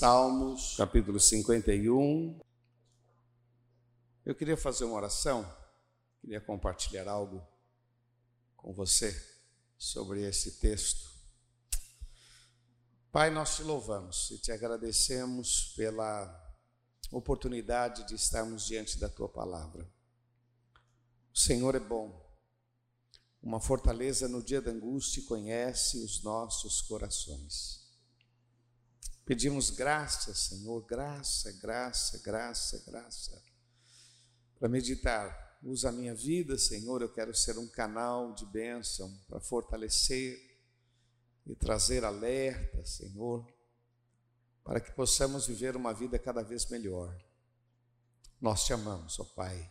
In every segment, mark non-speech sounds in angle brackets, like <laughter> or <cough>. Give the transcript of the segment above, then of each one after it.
Salmos, capítulo 51. Eu queria fazer uma oração, queria compartilhar algo com você sobre esse texto. Pai, nós te louvamos e te agradecemos pela oportunidade de estarmos diante da tua palavra. O Senhor é bom, uma fortaleza no dia da angústia conhece os nossos corações. Pedimos graça, Senhor, graça, graça, graça, graça, para meditar. Usa a minha vida, Senhor, eu quero ser um canal de bênção para fortalecer e trazer alerta, Senhor, para que possamos viver uma vida cada vez melhor. Nós te amamos, ó Pai,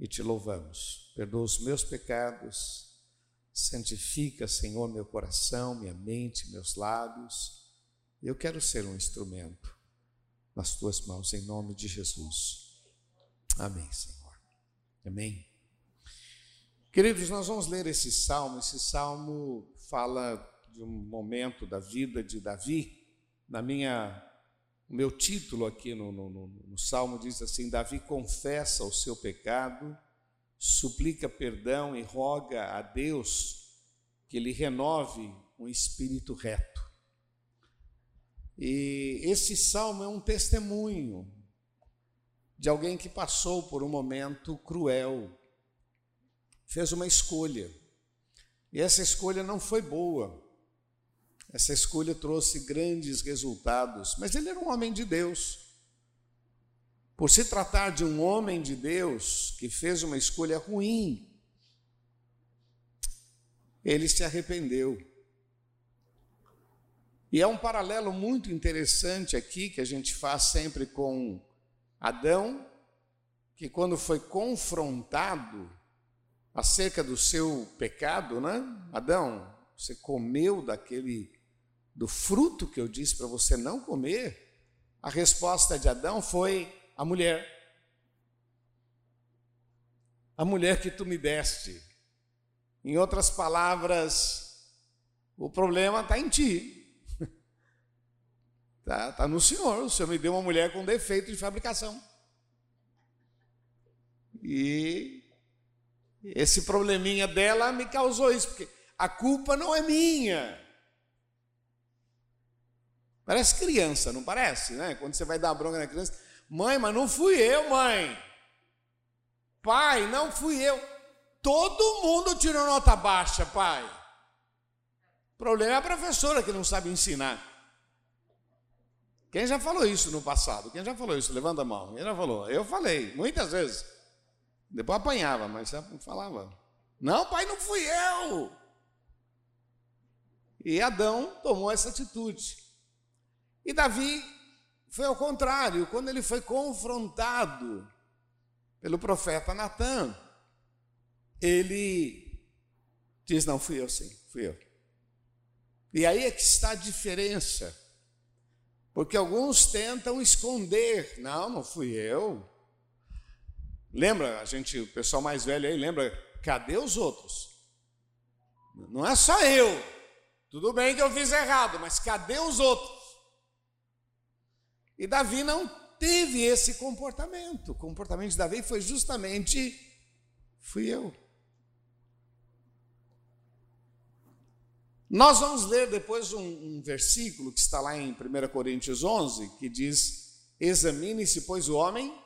e te louvamos. Perdoa os meus pecados, santifica, Senhor, meu coração, minha mente, meus lábios eu quero ser um instrumento nas tuas mãos, em nome de Jesus. Amém, Senhor. Amém. Queridos, nós vamos ler esse salmo. Esse salmo fala de um momento da vida de Davi. Na minha, o meu título aqui no, no, no, no salmo diz assim: Davi confessa o seu pecado, suplica perdão e roga a Deus que lhe renove um espírito reto. E esse salmo é um testemunho de alguém que passou por um momento cruel, fez uma escolha. E essa escolha não foi boa. Essa escolha trouxe grandes resultados, mas ele era um homem de Deus. Por se tratar de um homem de Deus que fez uma escolha ruim, ele se arrependeu. E é um paralelo muito interessante aqui que a gente faz sempre com Adão, que quando foi confrontado acerca do seu pecado, né? Adão, você comeu daquele do fruto que eu disse para você não comer? A resposta de Adão foi a mulher. A mulher que tu me deste. Em outras palavras, o problema está em ti. Está tá no Senhor. O Senhor me deu uma mulher com defeito de fabricação. E esse probleminha dela me causou isso, porque a culpa não é minha. Parece criança, não parece, né? Quando você vai dar bronca na criança, mãe, mas não fui eu, mãe. Pai, não fui eu. Todo mundo tirou nota baixa, pai. O problema é a professora que não sabe ensinar. Quem já falou isso no passado? Quem já falou isso? Levanta a mão. Quem já falou? Eu falei, muitas vezes. Depois apanhava, mas falava. Não, pai, não fui eu. E Adão tomou essa atitude. E Davi foi ao contrário, quando ele foi confrontado pelo profeta Natan, ele diz: Não, fui eu sim, fui eu. E aí é que está a diferença porque alguns tentam esconder. Não, não fui eu. Lembra, a gente, o pessoal mais velho aí, lembra, cadê os outros? Não é só eu. Tudo bem que eu fiz errado, mas cadê os outros? E Davi não teve esse comportamento. O comportamento de Davi foi justamente fui eu. Nós vamos ler depois um, um, versículo que está lá em 1 Coríntios 11, que diz: Examine-se, pois, o homem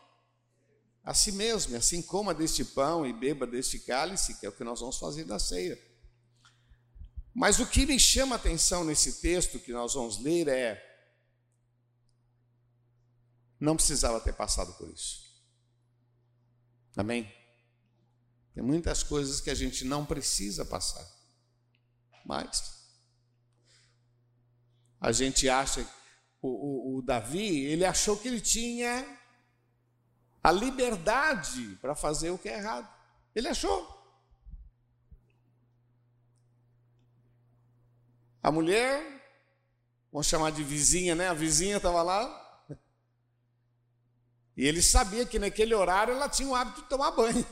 a si mesmo, assim coma deste pão e beba deste cálice, que é o que nós vamos fazer da ceia. Mas o que me chama a atenção nesse texto que nós vamos ler é: não precisava ter passado por isso. Amém? Tem muitas coisas que a gente não precisa passar. Mas a gente acha, o, o, o Davi, ele achou que ele tinha a liberdade para fazer o que é errado. Ele achou. A mulher, vamos chamar de vizinha, né? A vizinha estava lá. E ele sabia que naquele horário ela tinha o hábito de tomar banho.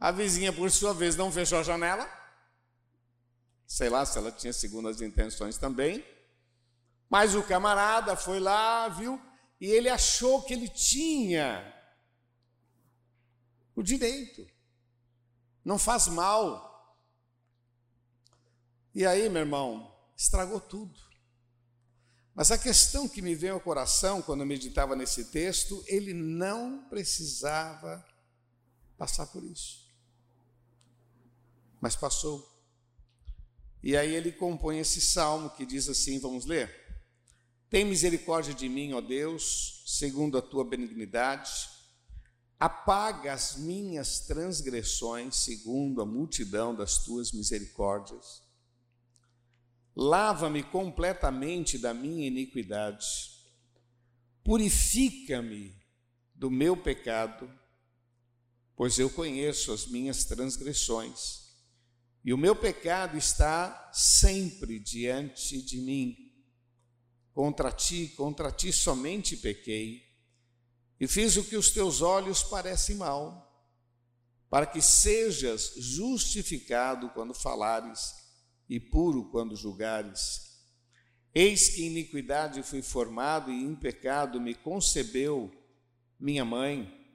A vizinha, por sua vez, não fechou a janela. Sei lá se ela tinha segundas intenções também. Mas o camarada foi lá, viu, e ele achou que ele tinha o direito. Não faz mal. E aí, meu irmão, estragou tudo. Mas a questão que me veio ao coração quando eu meditava nesse texto, ele não precisava passar por isso. Mas passou. E aí ele compõe esse salmo que diz assim: vamos ler? Tem misericórdia de mim, ó Deus, segundo a tua benignidade. Apaga as minhas transgressões, segundo a multidão das tuas misericórdias Lava-me completamente da minha iniquidade, purifica-me do meu pecado, pois eu conheço as minhas transgressões, e o meu pecado está sempre diante de mim. Contra ti, contra ti somente pequei, e fiz o que os teus olhos parecem mal, para que sejas justificado quando falares e puro quando julgares. Eis que iniquidade fui formado e em pecado me concebeu minha mãe.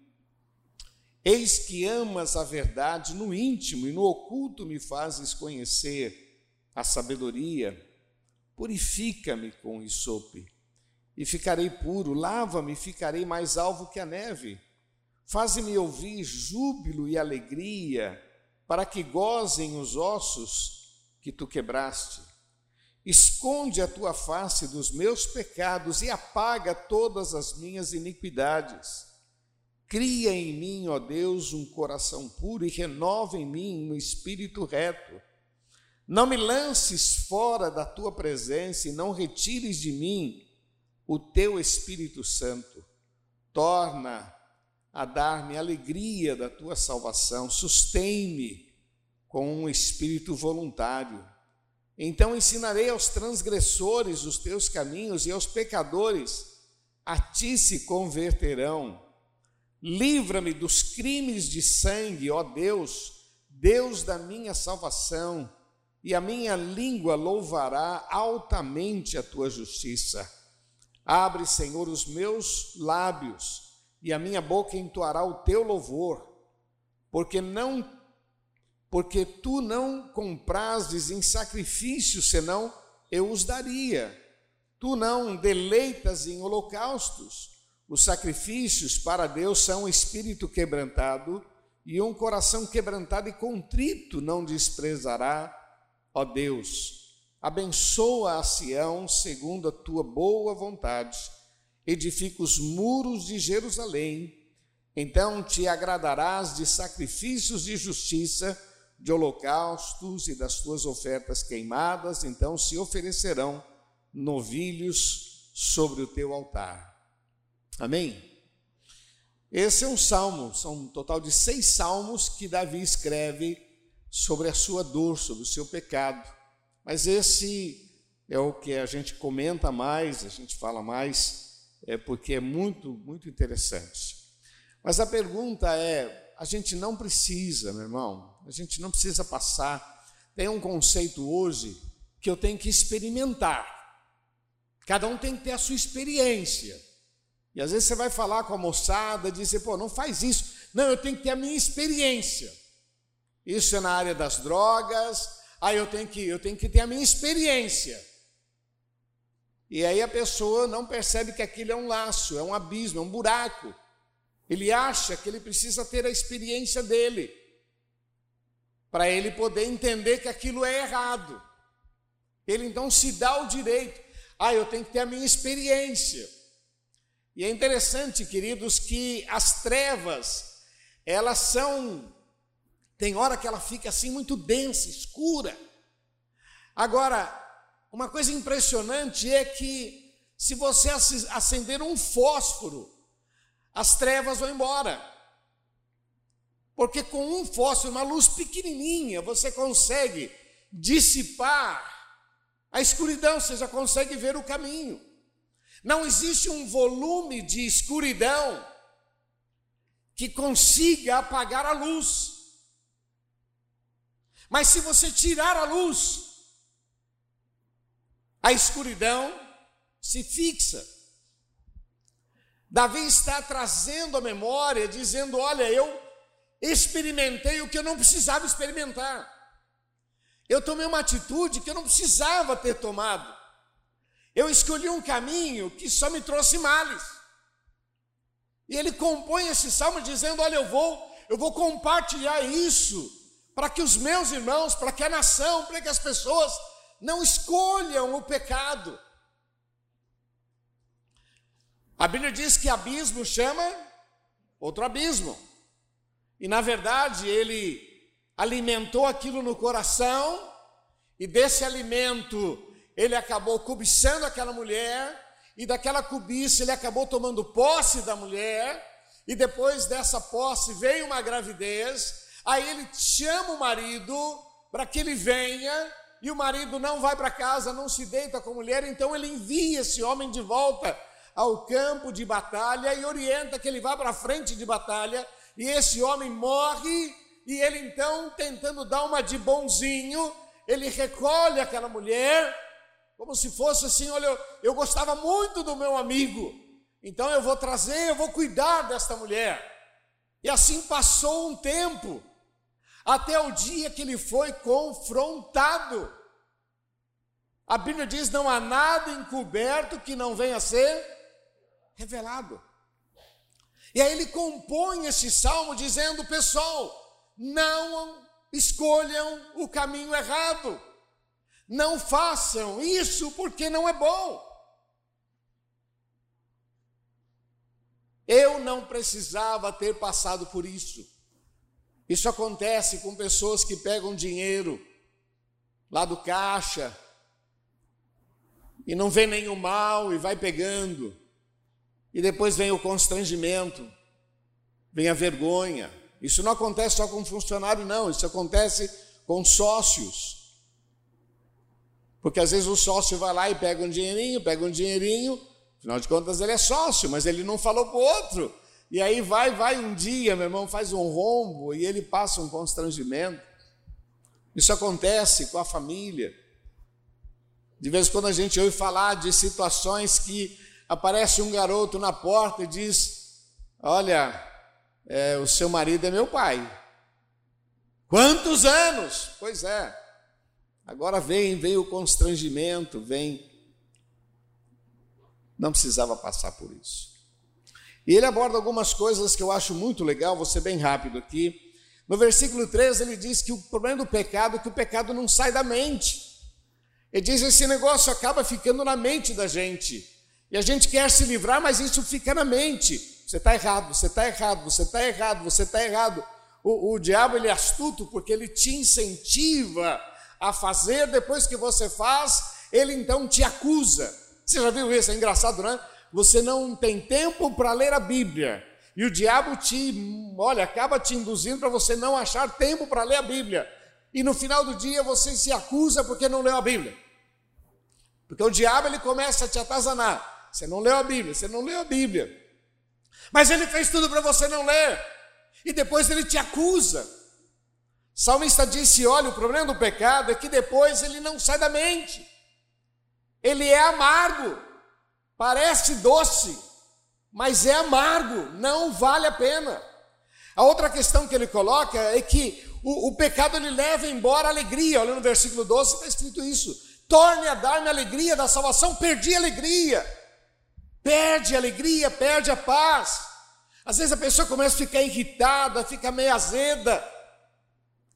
Eis que amas a verdade no íntimo e no oculto me fazes conhecer a sabedoria. Purifica-me com isope e ficarei puro, lava-me e ficarei mais alvo que a neve. Faze-me ouvir júbilo e alegria, para que gozem os ossos que tu quebraste. Esconde a tua face dos meus pecados e apaga todas as minhas iniquidades. Cria em mim, ó Deus, um coração puro e renova em mim um espírito reto. Não me lances fora da tua presença e não retires de mim o teu Espírito Santo. Torna a dar-me alegria da tua salvação, sustém-me com um espírito voluntário. Então ensinarei aos transgressores os teus caminhos e aos pecadores a ti se converterão. Livra-me dos crimes de sangue, ó Deus, Deus da minha salvação, e a minha língua louvará altamente a tua justiça. Abre, Senhor, os meus lábios, e a minha boca entoará o teu louvor, porque não porque tu não comprases em sacrifício, senão eu os daria. Tu não deleitas em holocaustos. Os sacrifícios para Deus são um espírito quebrantado e um coração quebrantado e contrito não desprezará, ó Deus. Abençoa a Sião segundo a tua boa vontade. Edifica os muros de Jerusalém. Então te agradarás de sacrifícios de justiça de holocaustos e das tuas ofertas queimadas, então se oferecerão novilhos sobre o teu altar. Amém? Esse é um salmo, são um total de seis salmos que Davi escreve sobre a sua dor, sobre o seu pecado. Mas esse é o que a gente comenta mais, a gente fala mais, é porque é muito, muito interessante. Mas a pergunta é: a gente não precisa, meu irmão, a gente não precisa passar. Tem um conceito hoje que eu tenho que experimentar. Cada um tem que ter a sua experiência. E às vezes você vai falar com a moçada dizer, pô, não faz isso. Não, eu tenho que ter a minha experiência. Isso é na área das drogas. Aí eu tenho que, eu tenho que ter a minha experiência. E aí a pessoa não percebe que aquilo é um laço, é um abismo, é um buraco. Ele acha que ele precisa ter a experiência dele para ele poder entender que aquilo é errado. Ele então se dá o direito, ah, eu tenho que ter a minha experiência. E é interessante, queridos, que as trevas, elas são, tem hora que ela fica assim muito densa, escura. Agora, uma coisa impressionante é que se você acender um fósforo, as trevas vão embora. Porque com um fósforo, uma luz pequenininha, você consegue dissipar a escuridão, você já consegue ver o caminho. Não existe um volume de escuridão que consiga apagar a luz. Mas se você tirar a luz, a escuridão se fixa. Davi está trazendo a memória, dizendo: Olha, eu experimentei o que eu não precisava experimentar. Eu tomei uma atitude que eu não precisava ter tomado. Eu escolhi um caminho que só me trouxe males. E ele compõe esse salmo dizendo: Olha, eu vou, eu vou compartilhar isso para que os meus irmãos, para que a nação, para que as pessoas não escolham o pecado. A Bíblia diz que abismo chama outro abismo. E na verdade, ele alimentou aquilo no coração, e desse alimento ele acabou cobiçando aquela mulher, e daquela cobiça ele acabou tomando posse da mulher, e depois dessa posse veio uma gravidez, aí ele chama o marido para que ele venha, e o marido não vai para casa, não se deita com a mulher, então ele envia esse homem de volta ao campo de batalha e orienta que ele vá para a frente de batalha, e esse homem morre, e ele então, tentando dar uma de bonzinho, ele recolhe aquela mulher, como se fosse assim: olha, eu, eu gostava muito do meu amigo, então eu vou trazer, eu vou cuidar desta mulher. E assim passou um tempo, até o dia que ele foi confrontado. A Bíblia diz: não há nada encoberto que não venha a ser revelado. E aí ele compõe esse salmo dizendo: pessoal, não escolham o caminho errado, não façam isso porque não é bom. Eu não precisava ter passado por isso. Isso acontece com pessoas que pegam dinheiro lá do caixa e não vê nenhum mal e vai pegando. E depois vem o constrangimento, vem a vergonha. Isso não acontece só com funcionário, não, isso acontece com sócios. Porque às vezes o sócio vai lá e pega um dinheirinho, pega um dinheirinho, afinal de contas ele é sócio, mas ele não falou para o outro. E aí vai, vai um dia, meu irmão, faz um rombo e ele passa um constrangimento. Isso acontece com a família. De vez em quando a gente ouve falar de situações que aparece um garoto na porta e diz: Olha, é, o seu marido é meu pai. Quantos anos? Pois é. Agora vem, vem o constrangimento, vem. Não precisava passar por isso. E ele aborda algumas coisas que eu acho muito legal, vou ser bem rápido aqui. No versículo 13 ele diz que o problema do pecado é que o pecado não sai da mente. Ele diz que esse negócio acaba ficando na mente da gente. E a gente quer se livrar, mas isso fica na mente. Você está errado, você está errado, você está errado, você está errado. O, o diabo ele é astuto porque ele te incentiva a fazer, depois que você faz, ele então te acusa. Você já viu isso? É engraçado, né? Você não tem tempo para ler a Bíblia. E o diabo te, olha, acaba te induzindo para você não achar tempo para ler a Bíblia. E no final do dia você se acusa porque não leu a Bíblia. Porque o diabo ele começa a te atazanar. Você não leu a Bíblia, você não leu a Bíblia. Mas ele fez tudo para você não ler. E depois ele te acusa. Salmista disse: olha, o problema do pecado é que depois ele não sai da mente. Ele é amargo. Parece doce, mas é amargo, não vale a pena. A outra questão que ele coloca é que o, o pecado ele leva embora a alegria. Olha no versículo 12, está escrito isso: torne a dar-me a alegria da salvação, perdi a alegria perde a alegria, perde a paz. Às vezes a pessoa começa a ficar irritada, fica meio azeda,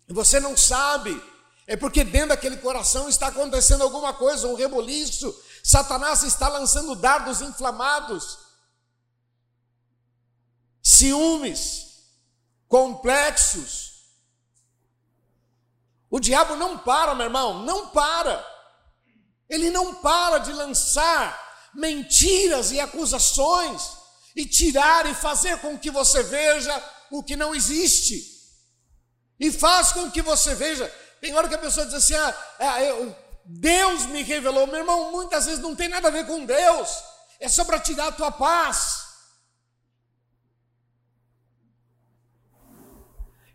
e você não sabe, é porque dentro daquele coração está acontecendo alguma coisa, um reboliço, Satanás está lançando dardos inflamados, ciúmes, complexos. O diabo não para, meu irmão, não para. Ele não para de lançar mentiras e acusações e tirar e fazer com que você veja o que não existe. E faz com que você veja. Tem hora que a pessoa diz assim: ah, ah eu, Deus me revelou. Meu irmão, muitas vezes não tem nada a ver com Deus, é só para tirar a tua paz.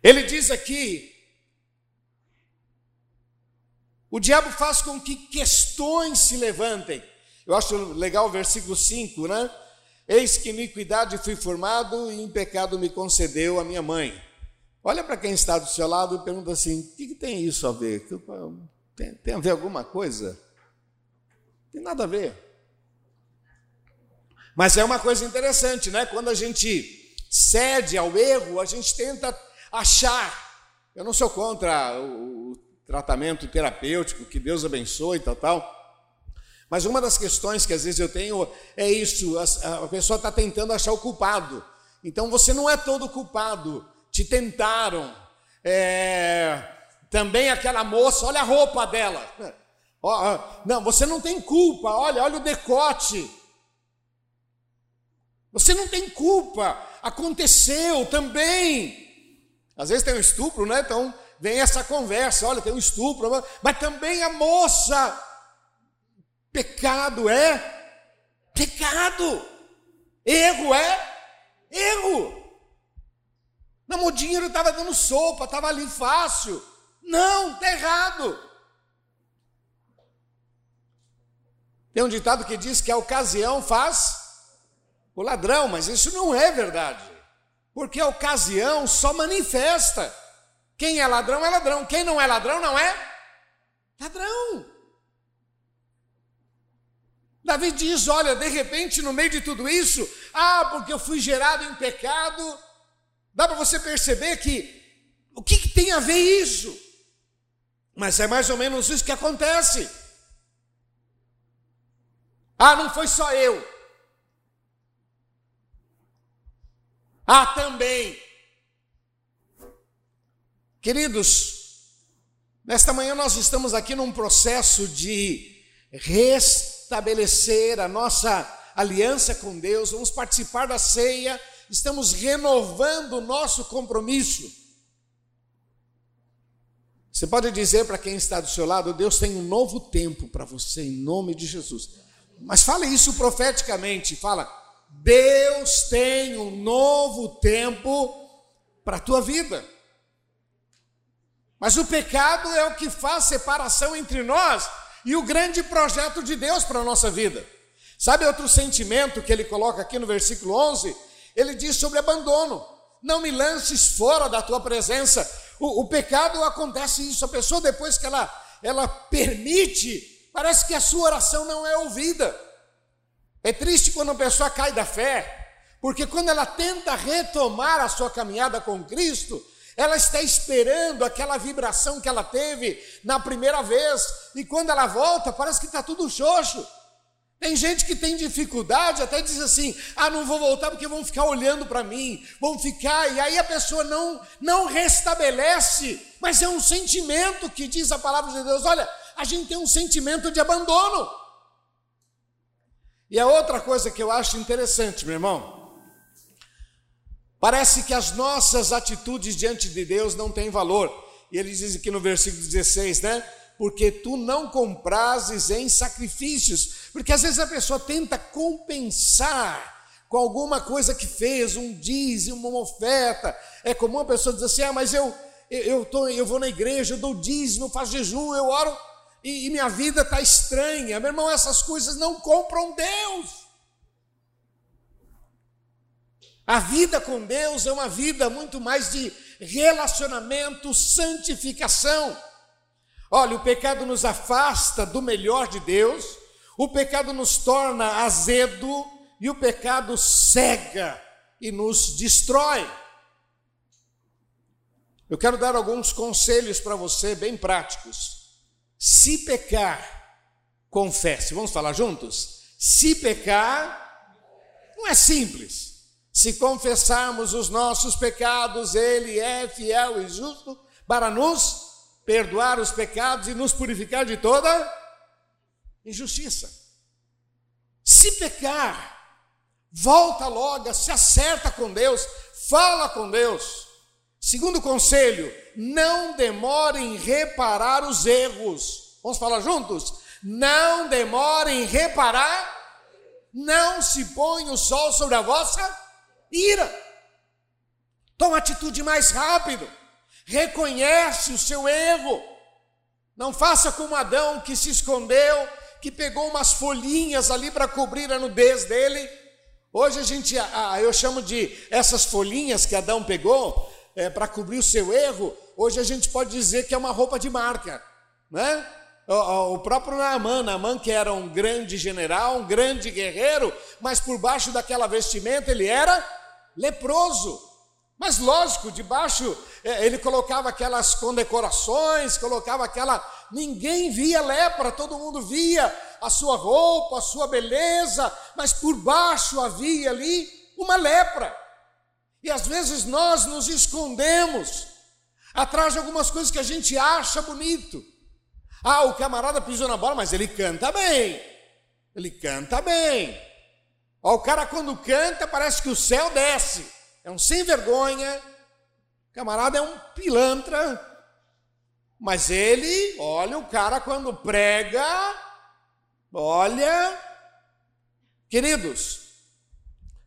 Ele diz aqui: o diabo faz com que questões se levantem. Eu acho legal o versículo 5, né? Eis que iniquidade fui formado e em pecado me concedeu a minha mãe. Olha para quem está do seu lado e pergunta assim: o que, que tem isso a ver? Tem, tem a ver alguma coisa? Tem nada a ver. Mas é uma coisa interessante, né? Quando a gente cede ao erro, a gente tenta achar. Eu não sou contra o, tratamento terapêutico, que Deus abençoe tal, tal. Mas uma das questões que às vezes eu tenho é isso: a, a pessoa está tentando achar o culpado. Então você não é todo culpado. Te tentaram. É, também aquela moça, olha a roupa dela. Não, você não tem culpa. Olha, olha o decote. Você não tem culpa. Aconteceu também. Às vezes tem um estupro, né? Então vem essa conversa. Olha, tem um estupro, mas também a moça Pecado é pecado. Erro é erro. Não, o dinheiro estava dando sopa, estava ali fácil. Não, está errado. Tem um ditado que diz que a ocasião faz o ladrão, mas isso não é verdade. Porque a ocasião só manifesta. Quem é ladrão é ladrão, quem não é ladrão não é ladrão. Davi diz: Olha, de repente, no meio de tudo isso, ah, porque eu fui gerado em pecado, dá para você perceber que o que, que tem a ver isso? Mas é mais ou menos isso que acontece. Ah, não foi só eu. Ah, também. Queridos, nesta manhã nós estamos aqui num processo de restauração estabelecer a nossa aliança com Deus, vamos participar da ceia, estamos renovando o nosso compromisso. Você pode dizer para quem está do seu lado: Deus tem um novo tempo para você, em nome de Jesus. Mas fale isso profeticamente: fala, Deus tem um novo tempo para a tua vida. Mas o pecado é o que faz separação entre nós e o grande projeto de Deus para a nossa vida. Sabe outro sentimento que ele coloca aqui no versículo 11? Ele diz sobre abandono. Não me lances fora da tua presença. O, o pecado acontece isso. A pessoa, depois que ela, ela permite, parece que a sua oração não é ouvida. É triste quando a pessoa cai da fé, porque quando ela tenta retomar a sua caminhada com Cristo, ela está esperando aquela vibração que ela teve na primeira vez, e quando ela volta, parece que está tudo xoxo. Tem gente que tem dificuldade, até diz assim: ah, não vou voltar porque vão ficar olhando para mim, vão ficar, e aí a pessoa não, não restabelece, mas é um sentimento que diz a palavra de Deus: olha, a gente tem um sentimento de abandono. E a outra coisa que eu acho interessante, meu irmão, Parece que as nossas atitudes diante de Deus não têm valor. E ele diz aqui no versículo 16, né? Porque tu não comprases em sacrifícios. Porque às vezes a pessoa tenta compensar com alguma coisa que fez, um dízimo, uma oferta. É comum a pessoa dizer assim: ah, mas eu, eu, tô, eu vou na igreja, eu dou dízimo, faço jejum, eu oro e, e minha vida está estranha. Meu irmão, essas coisas não compram Deus. A vida com Deus é uma vida muito mais de relacionamento, santificação. Olha, o pecado nos afasta do melhor de Deus, o pecado nos torna azedo e o pecado cega e nos destrói. Eu quero dar alguns conselhos para você, bem práticos. Se pecar, confesse. Vamos falar juntos? Se pecar, não é simples. Se confessarmos os nossos pecados, Ele é fiel e justo para nos perdoar os pecados e nos purificar de toda injustiça. Se pecar, volta logo, se acerta com Deus, fala com Deus. Segundo conselho, não demore em reparar os erros. Vamos falar juntos? Não demore em reparar, não se põe o sol sobre a vossa ira. Toma atitude mais rápido. Reconhece o seu erro. Não faça como Adão que se escondeu, que pegou umas folhinhas ali para cobrir a nudez dele. Hoje a gente, eu chamo de essas folhinhas que Adão pegou é, para cobrir o seu erro. Hoje a gente pode dizer que é uma roupa de marca, né? O, próprio Naaman, Naaman que era um grande general, um grande guerreiro, mas por baixo daquela vestimenta ele era leproso. Mas lógico, debaixo é, ele colocava aquelas condecorações, colocava aquela. Ninguém via lepra, todo mundo via a sua roupa, a sua beleza, mas por baixo havia ali uma lepra. E às vezes nós nos escondemos atrás de algumas coisas que a gente acha bonito. Ah, o camarada pisou na bola, mas ele canta bem. Ele canta bem. Ó, o cara quando canta parece que o céu desce é um sem vergonha, camarada é um pilantra, mas ele, olha, o cara quando prega, olha, queridos,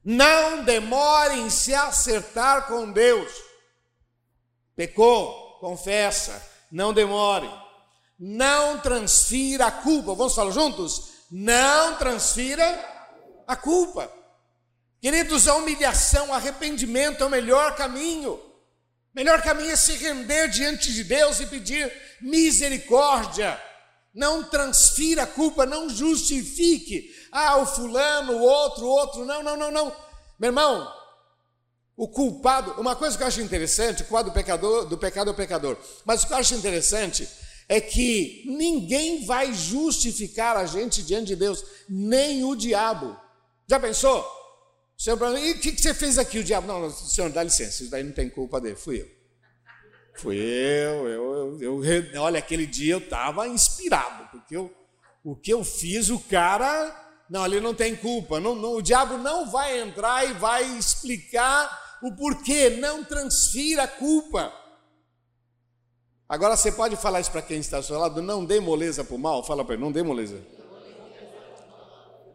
não demore em se acertar com Deus. Pecou, confessa, não demore. Não transfira a culpa. Vamos falar juntos? Não transfira a culpa. Queridos, a humilhação, o arrependimento é o melhor caminho. O melhor caminho é se render diante de Deus e pedir misericórdia. Não transfira a culpa, não justifique. Ah, o fulano, o outro, o outro. Não, não, não, não. Meu irmão, o culpado, uma coisa que eu acho interessante, o quadro do pecador, do pecado é o pecador. Mas o que eu acho interessante é que ninguém vai justificar a gente diante de Deus, nem o diabo. Já pensou? O senhor perguntou, e o que, que você fez aqui? O diabo, não, senhor, dá licença, isso daí não tem culpa dele, fui eu. Fui eu, eu, eu, eu olha, aquele dia eu estava inspirado, porque eu, o que eu fiz, o cara, não, ele não tem culpa, não, não, o diabo não vai entrar e vai explicar o porquê, não transfira a culpa. Agora você pode falar isso para quem está ao seu lado, não dê moleza para o mal, fala para ele, não dê moleza.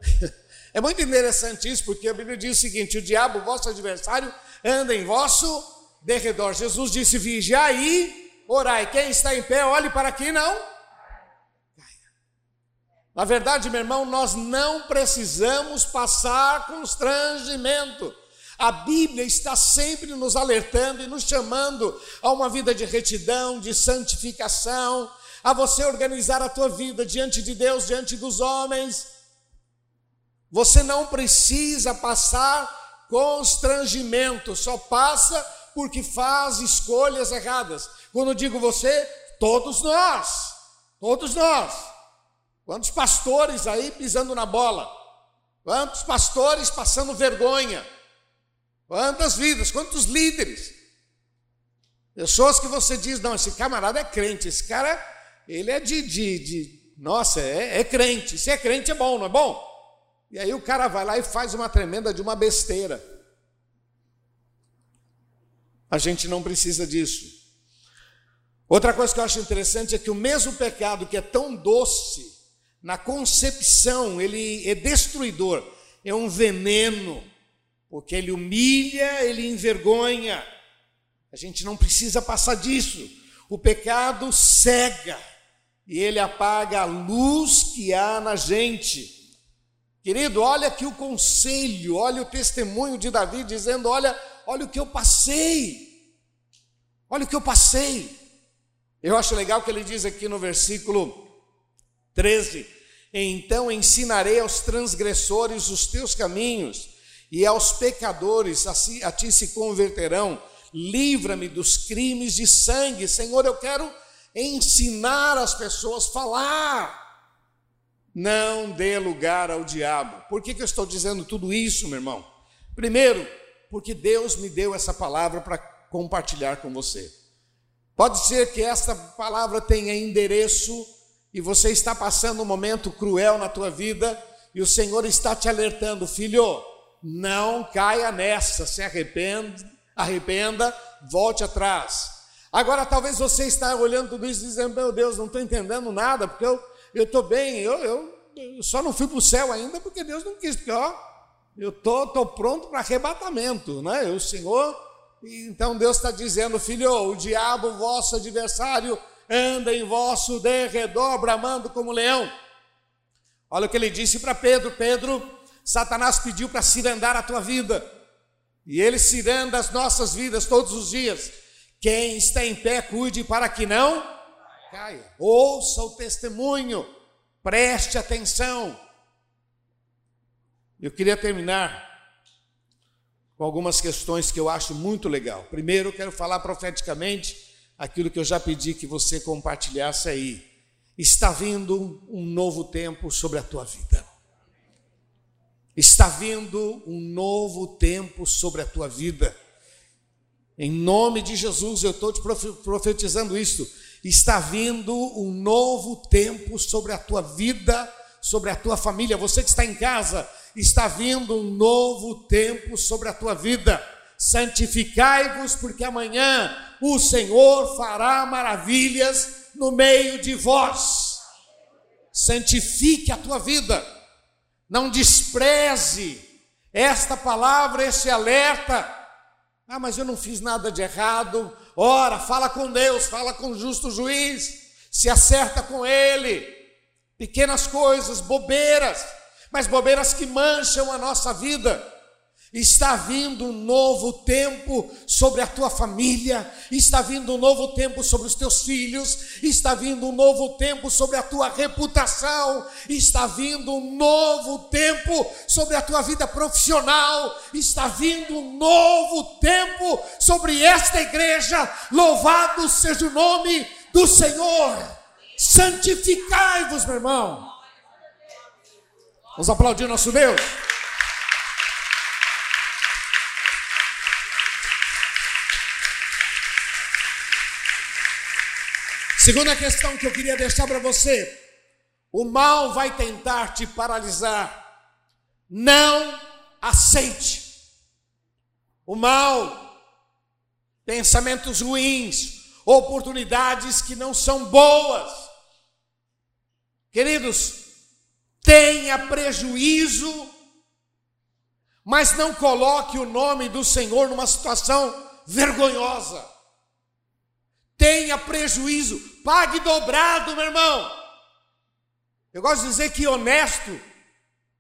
<laughs> É muito interessante isso, porque a Bíblia diz o seguinte: o diabo, vosso adversário, anda em vosso derredor. Jesus disse: vigiai orai. Quem está em pé, olhe para aqui, não. Na verdade, meu irmão, nós não precisamos passar constrangimento. A Bíblia está sempre nos alertando e nos chamando a uma vida de retidão, de santificação, a você organizar a tua vida diante de Deus, diante dos homens. Você não precisa passar constrangimento, só passa porque faz escolhas erradas. Quando digo você, todos nós, todos nós. Quantos pastores aí pisando na bola? Quantos pastores passando vergonha? Quantas vidas, quantos líderes? Pessoas que você diz, não, esse camarada é crente, esse cara, ele é de, de, de nossa, é, é crente. Se é crente é bom, não é bom? E aí o cara vai lá e faz uma tremenda de uma besteira. A gente não precisa disso. Outra coisa que eu acho interessante é que o mesmo pecado que é tão doce na concepção, ele é destruidor, é um veneno, porque ele humilha, ele envergonha. A gente não precisa passar disso. O pecado cega e ele apaga a luz que há na gente. Querido, olha aqui o conselho, olha o testemunho de Davi dizendo: Olha, olha o que eu passei, olha o que eu passei. Eu acho legal que ele diz aqui no versículo 13: Então ensinarei aos transgressores os teus caminhos, e aos pecadores a, a ti se converterão. Livra-me dos crimes de sangue, Senhor. Eu quero ensinar as pessoas a falar não dê lugar ao diabo. Por que, que eu estou dizendo tudo isso, meu irmão? Primeiro, porque Deus me deu essa palavra para compartilhar com você. Pode ser que essa palavra tenha endereço e você está passando um momento cruel na tua vida e o Senhor está te alertando, filho, não caia nessa, se arrependa, arrependa, volte atrás. Agora talvez você está olhando tudo isso e dizendo, meu Deus, não estou entendendo nada, porque eu eu estou bem, eu, eu, eu, só não fui para o céu ainda porque Deus não quis, porque ó, eu estou tô, tô pronto para arrebatamento, né? O Senhor, então Deus está dizendo, filho, o diabo, vosso adversário, anda em vosso derredor, bramando como leão. Olha o que ele disse para Pedro: Pedro, Satanás pediu para cirandar a tua vida, e ele ciranda as nossas vidas todos os dias. Quem está em pé, cuide para que não caia. Ouça o testemunho, preste atenção. Eu queria terminar com algumas questões que eu acho muito legal. Primeiro, quero falar profeticamente aquilo que eu já pedi que você compartilhasse aí. Está vindo um novo tempo sobre a tua vida. Está vindo um novo tempo sobre a tua vida. Em nome de Jesus, eu estou te profetizando isso. Está vindo um novo tempo sobre a tua vida, sobre a tua família. Você que está em casa, está vindo um novo tempo sobre a tua vida. Santificai-vos, porque amanhã o Senhor fará maravilhas no meio de vós. Santifique a tua vida, não despreze esta palavra, esse alerta. Ah, mas eu não fiz nada de errado. Ora, fala com Deus, fala com o justo juiz, se acerta com Ele. Pequenas coisas, bobeiras mas bobeiras que mancham a nossa vida. Está vindo um novo tempo sobre a tua família, está vindo um novo tempo sobre os teus filhos, está vindo um novo tempo sobre a tua reputação, está vindo um novo tempo sobre a tua vida profissional, está vindo um novo tempo sobre esta igreja. Louvado seja o nome do Senhor. Santificai-vos, meu irmão. Vamos aplaudir nosso Deus. Segunda questão que eu queria deixar para você: o mal vai tentar te paralisar. Não aceite. O mal, pensamentos ruins, oportunidades que não são boas. Queridos, tenha prejuízo, mas não coloque o nome do Senhor numa situação vergonhosa. Tenha prejuízo, pague dobrado, meu irmão. Eu gosto de dizer que honesto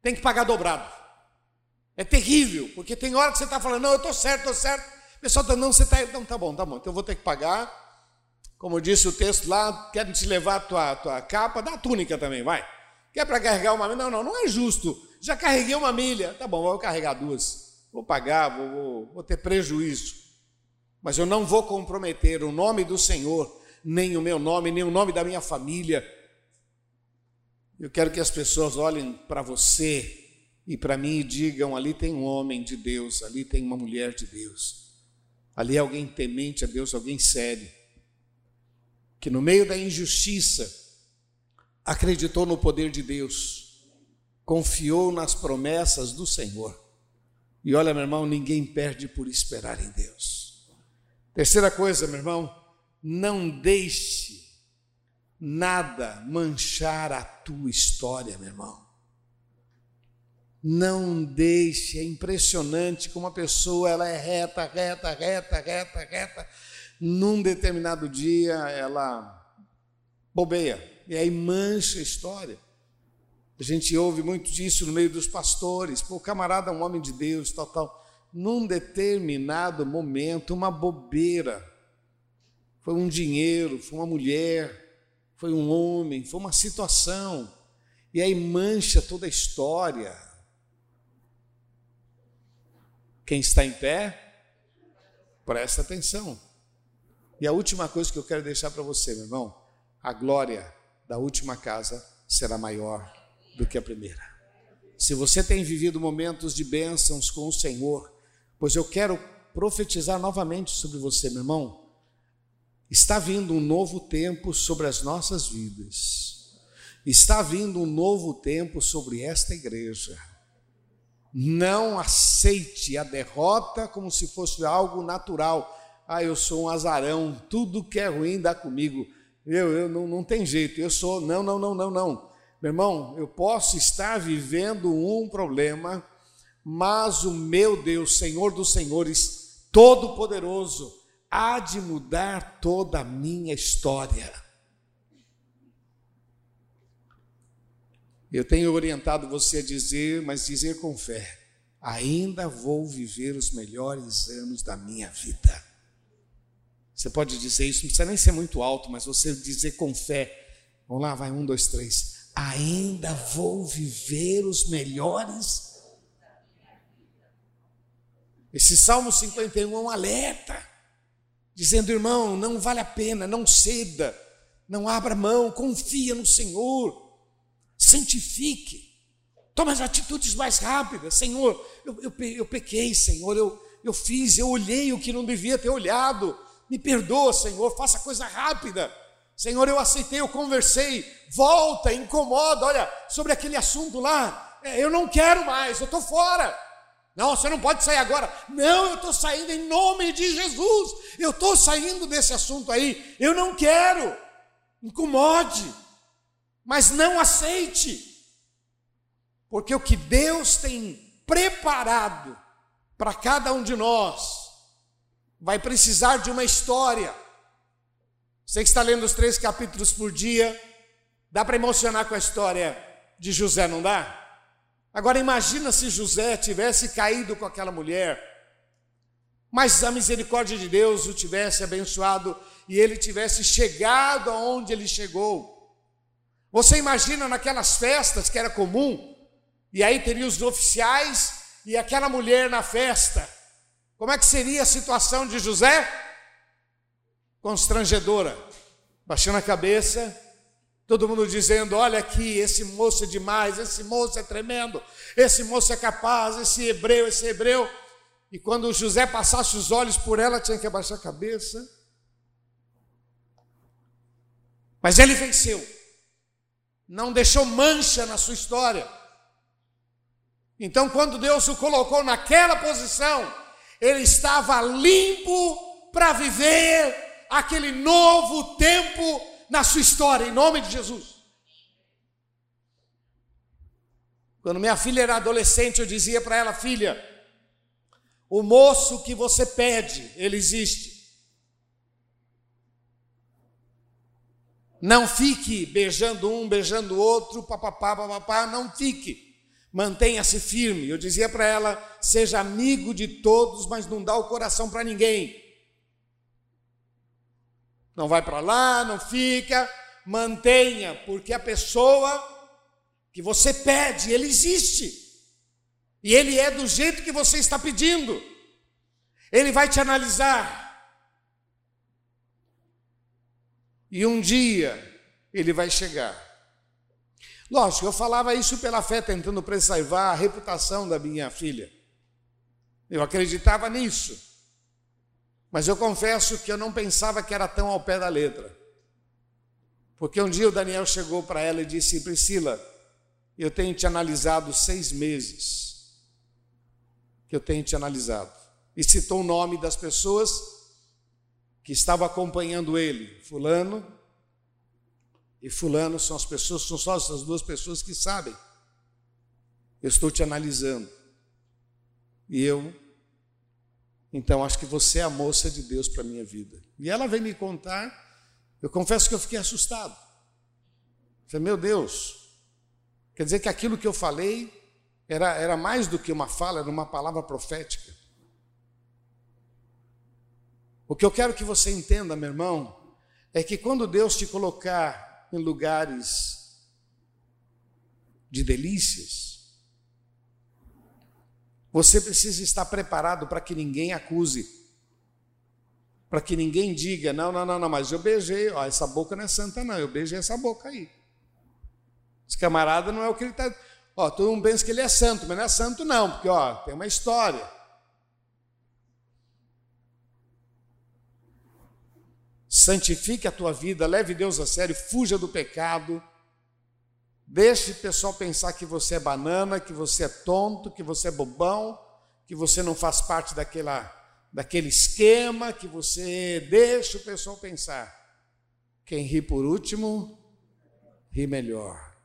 tem que pagar dobrado. É terrível, porque tem hora que você está falando, não, eu estou certo, estou certo. O pessoal está, não, você está, não, tá bom, tá bom, então eu vou ter que pagar. Como disse o texto lá, querem te levar a tua, tua capa, dá a túnica também, vai. Quer para carregar uma milha? Não, não, não é justo. Já carreguei uma milha. Tá bom, vou carregar duas. Vou pagar, vou, vou, vou ter prejuízo. Mas eu não vou comprometer o nome do Senhor, nem o meu nome, nem o nome da minha família. Eu quero que as pessoas olhem para você e para mim e digam: ali tem um homem de Deus, ali tem uma mulher de Deus, ali é alguém temente a Deus, alguém sério, que no meio da injustiça, acreditou no poder de Deus, confiou nas promessas do Senhor. E olha, meu irmão, ninguém perde por esperar em Deus. Terceira coisa, meu irmão, não deixe nada manchar a tua história, meu irmão. Não deixe, é impressionante como uma pessoa ela é reta, reta, reta, reta, reta. Num determinado dia ela bobeia, e aí mancha a história. A gente ouve muito disso no meio dos pastores. Pô, o camarada é um homem de Deus, tal, tal. Num determinado momento, uma bobeira. Foi um dinheiro, foi uma mulher, foi um homem, foi uma situação. E aí mancha toda a história. Quem está em pé, presta atenção. E a última coisa que eu quero deixar para você, meu irmão, a glória da última casa será maior do que a primeira. Se você tem vivido momentos de bênçãos com o Senhor, pois eu quero profetizar novamente sobre você, meu irmão. Está vindo um novo tempo sobre as nossas vidas. Está vindo um novo tempo sobre esta igreja. Não aceite a derrota como se fosse algo natural. Ah, eu sou um azarão, tudo que é ruim dá comigo. Eu, eu não, não tem jeito, eu sou. Não, não, não, não, não. Meu irmão, eu posso estar vivendo um problema, mas o meu Deus, Senhor dos Senhores, Todo-Poderoso, há de mudar toda a minha história. Eu tenho orientado você a dizer, mas dizer com fé: ainda vou viver os melhores anos da minha vida. Você pode dizer isso, não precisa nem ser muito alto, mas você dizer com fé. Vamos lá, vai um, dois, três. Ainda vou viver os melhores. Esse Salmo 51 é um alerta, dizendo, irmão, não vale a pena, não ceda, não abra mão, confia no Senhor santifique, tome as atitudes mais rápidas. Senhor, eu, eu, eu pequei, Senhor, eu, eu fiz, eu olhei o que não devia ter olhado. Me perdoa, Senhor, faça coisa rápida. Senhor, eu aceitei, eu conversei, volta, incomoda, olha, sobre aquele assunto lá, é, eu não quero mais, eu estou fora. Não, você não pode sair agora. Não, eu estou saindo em nome de Jesus. Eu estou saindo desse assunto aí. Eu não quero. Incomode mas não aceite, porque o que Deus tem preparado para cada um de nós vai precisar de uma história. Você que está lendo os três capítulos por dia, dá para emocionar com a história de José, não dá? Agora imagina se José tivesse caído com aquela mulher, mas a misericórdia de Deus o tivesse abençoado e ele tivesse chegado aonde ele chegou. Você imagina naquelas festas que era comum, e aí teria os oficiais e aquela mulher na festa. Como é que seria a situação de José? Constrangedora, baixando a cabeça, todo mundo dizendo: Olha aqui, esse moço é demais, esse moço é tremendo, esse moço é capaz, esse hebreu, esse hebreu. E quando José passasse os olhos por ela, tinha que abaixar a cabeça. Mas ele venceu não deixou mancha na sua história. Então, quando Deus o colocou naquela posição, ele estava limpo para viver aquele novo tempo na sua história, em nome de Jesus. Quando minha filha era adolescente, eu dizia para ela, filha, o moço que você pede, ele existe. Não fique beijando um, beijando o outro, papapá, papapá, não fique. Mantenha-se firme. Eu dizia para ela: seja amigo de todos, mas não dá o coração para ninguém. Não vai para lá, não fica, mantenha, porque a pessoa que você pede, ele existe. E ele é do jeito que você está pedindo. Ele vai te analisar. E um dia ele vai chegar. Lógico, eu falava isso pela fé, tentando preservar a reputação da minha filha. Eu acreditava nisso. Mas eu confesso que eu não pensava que era tão ao pé da letra. Porque um dia o Daniel chegou para ela e disse: Priscila, eu tenho te analisado seis meses. Que eu tenho te analisado. E citou o nome das pessoas que estava acompanhando ele, fulano e fulano são as pessoas, são só essas duas pessoas que sabem. Eu estou te analisando. E eu, então acho que você é a moça de Deus para minha vida. E ela veio me contar, eu confesso que eu fiquei assustado. falei, meu Deus, quer dizer que aquilo que eu falei era, era mais do que uma fala, era uma palavra profética. O que eu quero que você entenda, meu irmão, é que quando Deus te colocar em lugares de delícias, você precisa estar preparado para que ninguém acuse, para que ninguém diga: não, não, não, não, mas eu beijei, ó, essa boca não é santa, não, eu beijei essa boca aí. Esse camarada não é o que ele está. Ó, todo mundo pensa que ele é santo, mas não é santo, não, porque ó, tem uma história. santifique a tua vida, leve Deus a sério, fuja do pecado. Deixe o pessoal pensar que você é banana, que você é tonto, que você é bobão, que você não faz parte daquela, daquele esquema, que você deixa o pessoal pensar. Quem ri por último, ri melhor.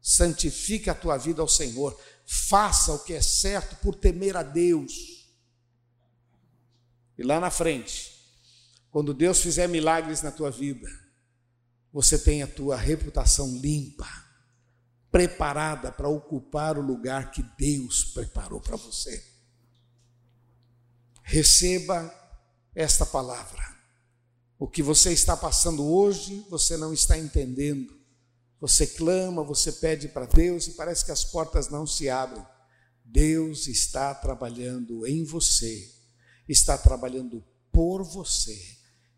Santifique a tua vida ao Senhor. Faça o que é certo por temer a Deus. E lá na frente, quando Deus fizer milagres na tua vida, você tem a tua reputação limpa preparada para ocupar o lugar que Deus preparou para você. Receba esta palavra. O que você está passando hoje, você não está entendendo. Você clama, você pede para Deus e parece que as portas não se abrem. Deus está trabalhando em você, está trabalhando por você,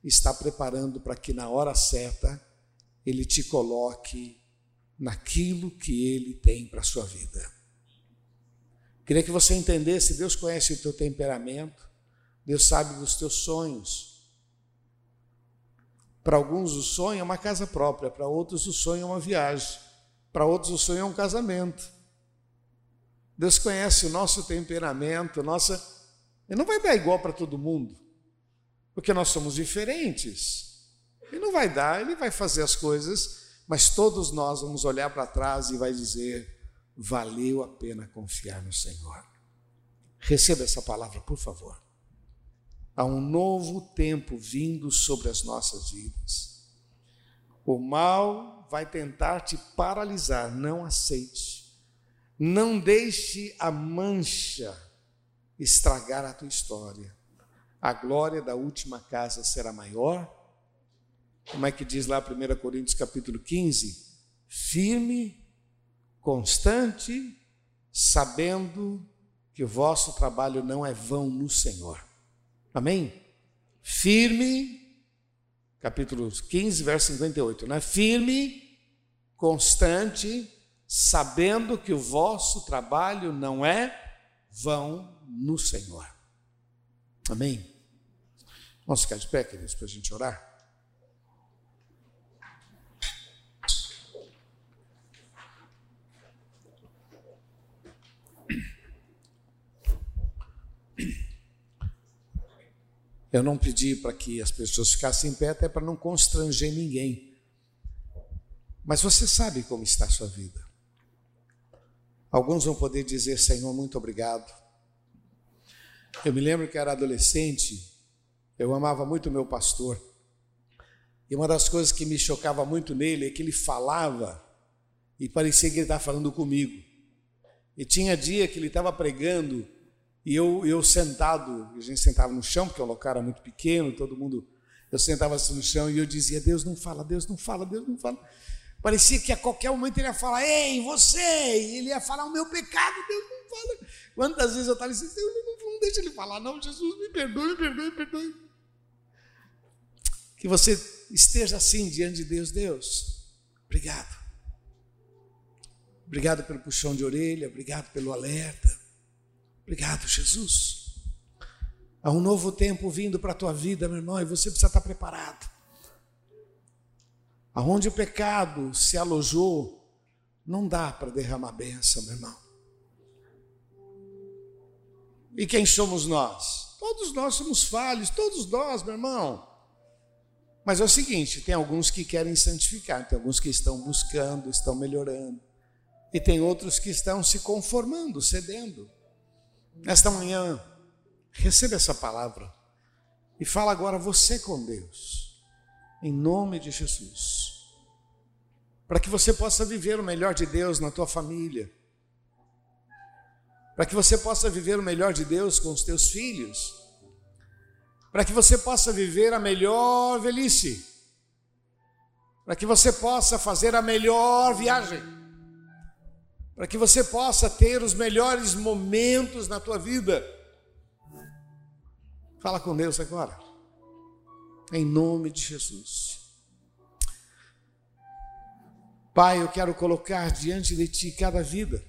está preparando para que na hora certa Ele te coloque naquilo que Ele tem para a sua vida. Queria que você entendesse: Deus conhece o teu temperamento, Deus sabe dos teus sonhos. Para alguns o sonho é uma casa própria, para outros o sonho é uma viagem, para outros o sonho é um casamento. Deus conhece o nosso temperamento, nossa. Ele não vai dar igual para todo mundo, porque nós somos diferentes. Ele não vai dar, ele vai fazer as coisas, mas todos nós vamos olhar para trás e vai dizer: valeu a pena confiar no Senhor. Receba essa palavra, por favor. Há um novo tempo vindo sobre as nossas vidas. O mal vai tentar te paralisar, não aceite. Não deixe a mancha estragar a tua história. A glória da última casa será maior. Como é que diz lá 1 Coríntios capítulo 15? Firme, constante, sabendo que o vosso trabalho não é vão no Senhor. Amém? Firme, capítulo 15, verso 58, né? Firme, constante, sabendo que o vosso trabalho não é vão no Senhor. Amém? Vamos ficar de pé, queridos, para a gente orar? Eu não pedi para que as pessoas ficassem em pé, até para não constranger ninguém. Mas você sabe como está a sua vida. Alguns vão poder dizer, Senhor, muito obrigado. Eu me lembro que era adolescente, eu amava muito meu pastor. E uma das coisas que me chocava muito nele é que ele falava e parecia que ele estava falando comigo. E tinha dia que ele estava pregando e eu, eu sentado, a gente sentava no chão, porque o local era muito pequeno, todo mundo. Eu sentava assim no chão e eu dizia: Deus não fala, Deus não fala, Deus não fala. Parecia que a qualquer momento ele ia falar: Ei, você! E ele ia falar o meu pecado, Deus não fala. Quantas vezes eu estava assim: Deus não, não deixa ele falar, não, Jesus, me perdoe, me perdoe, me perdoe. Que você esteja assim diante de Deus, Deus, obrigado. Obrigado pelo puxão de orelha, obrigado pelo alerta. Obrigado, Jesus. Há um novo tempo vindo para a tua vida, meu irmão, e você precisa estar preparado. Aonde o pecado se alojou, não dá para derramar bênção, meu irmão. E quem somos nós? Todos nós somos falhos, todos nós, meu irmão. Mas é o seguinte: tem alguns que querem santificar, tem alguns que estão buscando, estão melhorando, e tem outros que estão se conformando, cedendo. Nesta manhã, receba essa palavra e fala agora você com Deus, em nome de Jesus, para que você possa viver o melhor de Deus na tua família, para que você possa viver o melhor de Deus com os teus filhos, para que você possa viver a melhor velhice, para que você possa fazer a melhor viagem para que você possa ter os melhores momentos na tua vida. Fala com Deus agora, em nome de Jesus. Pai, eu quero colocar diante de Ti cada vida.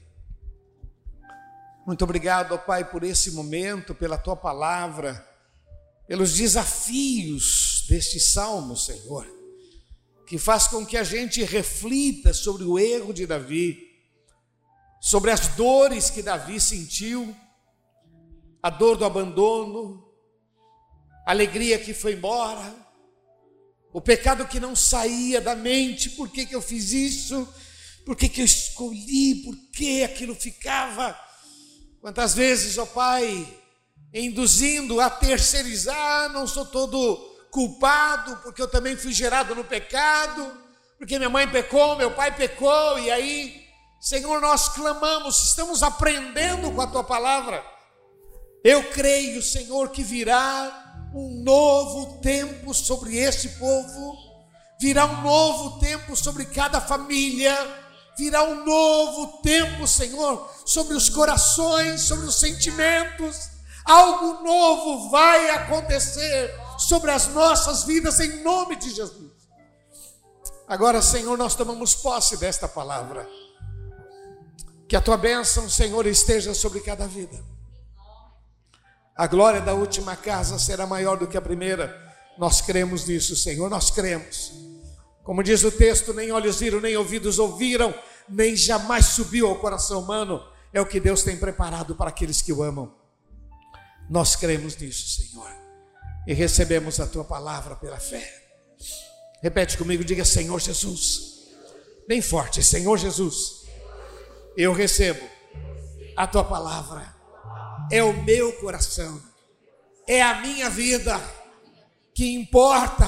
Muito obrigado, ó Pai, por esse momento, pela Tua palavra, pelos desafios deste salmo, Senhor, que faz com que a gente reflita sobre o erro de Davi sobre as dores que Davi sentiu, a dor do abandono, a alegria que foi embora, o pecado que não saía da mente, por que, que eu fiz isso? Por que, que eu escolhi? Por que aquilo ficava? Quantas vezes, ó Pai, induzindo a terceirizar, não sou todo culpado, porque eu também fui gerado no pecado, porque minha mãe pecou, meu pai pecou, e aí Senhor, nós clamamos, estamos aprendendo com a tua palavra. Eu creio, Senhor, que virá um novo tempo sobre este povo, virá um novo tempo sobre cada família, virá um novo tempo, Senhor, sobre os corações, sobre os sentimentos. Algo novo vai acontecer sobre as nossas vidas em nome de Jesus. Agora, Senhor, nós tomamos posse desta palavra. Que a tua bênção, Senhor, esteja sobre cada vida. A glória da última casa será maior do que a primeira. Nós cremos nisso, Senhor, nós cremos. Como diz o texto, nem olhos viram, nem ouvidos ouviram, nem jamais subiu ao coração humano. É o que Deus tem preparado para aqueles que o amam. Nós cremos nisso, Senhor, e recebemos a tua palavra pela fé. Repete comigo, diga Senhor Jesus. Bem forte, Senhor Jesus. Eu recebo a tua palavra. É o meu coração. É a minha vida que importa.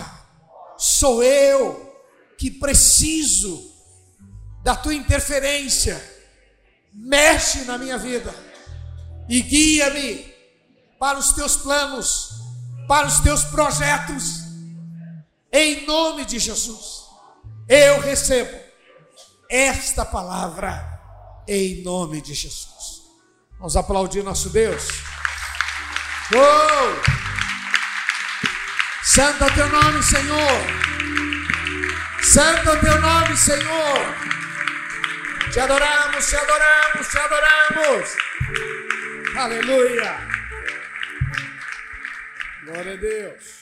Sou eu que preciso da tua interferência. Mexe na minha vida e guia-me para os teus planos, para os teus projetos em nome de Jesus, eu recebo esta palavra em nome de Jesus. Vamos aplaudir nosso Deus. Oh! Santo o teu nome, Senhor. Santo o teu nome, Senhor. Te adoramos, te adoramos, te adoramos. Aleluia. Glória a Deus.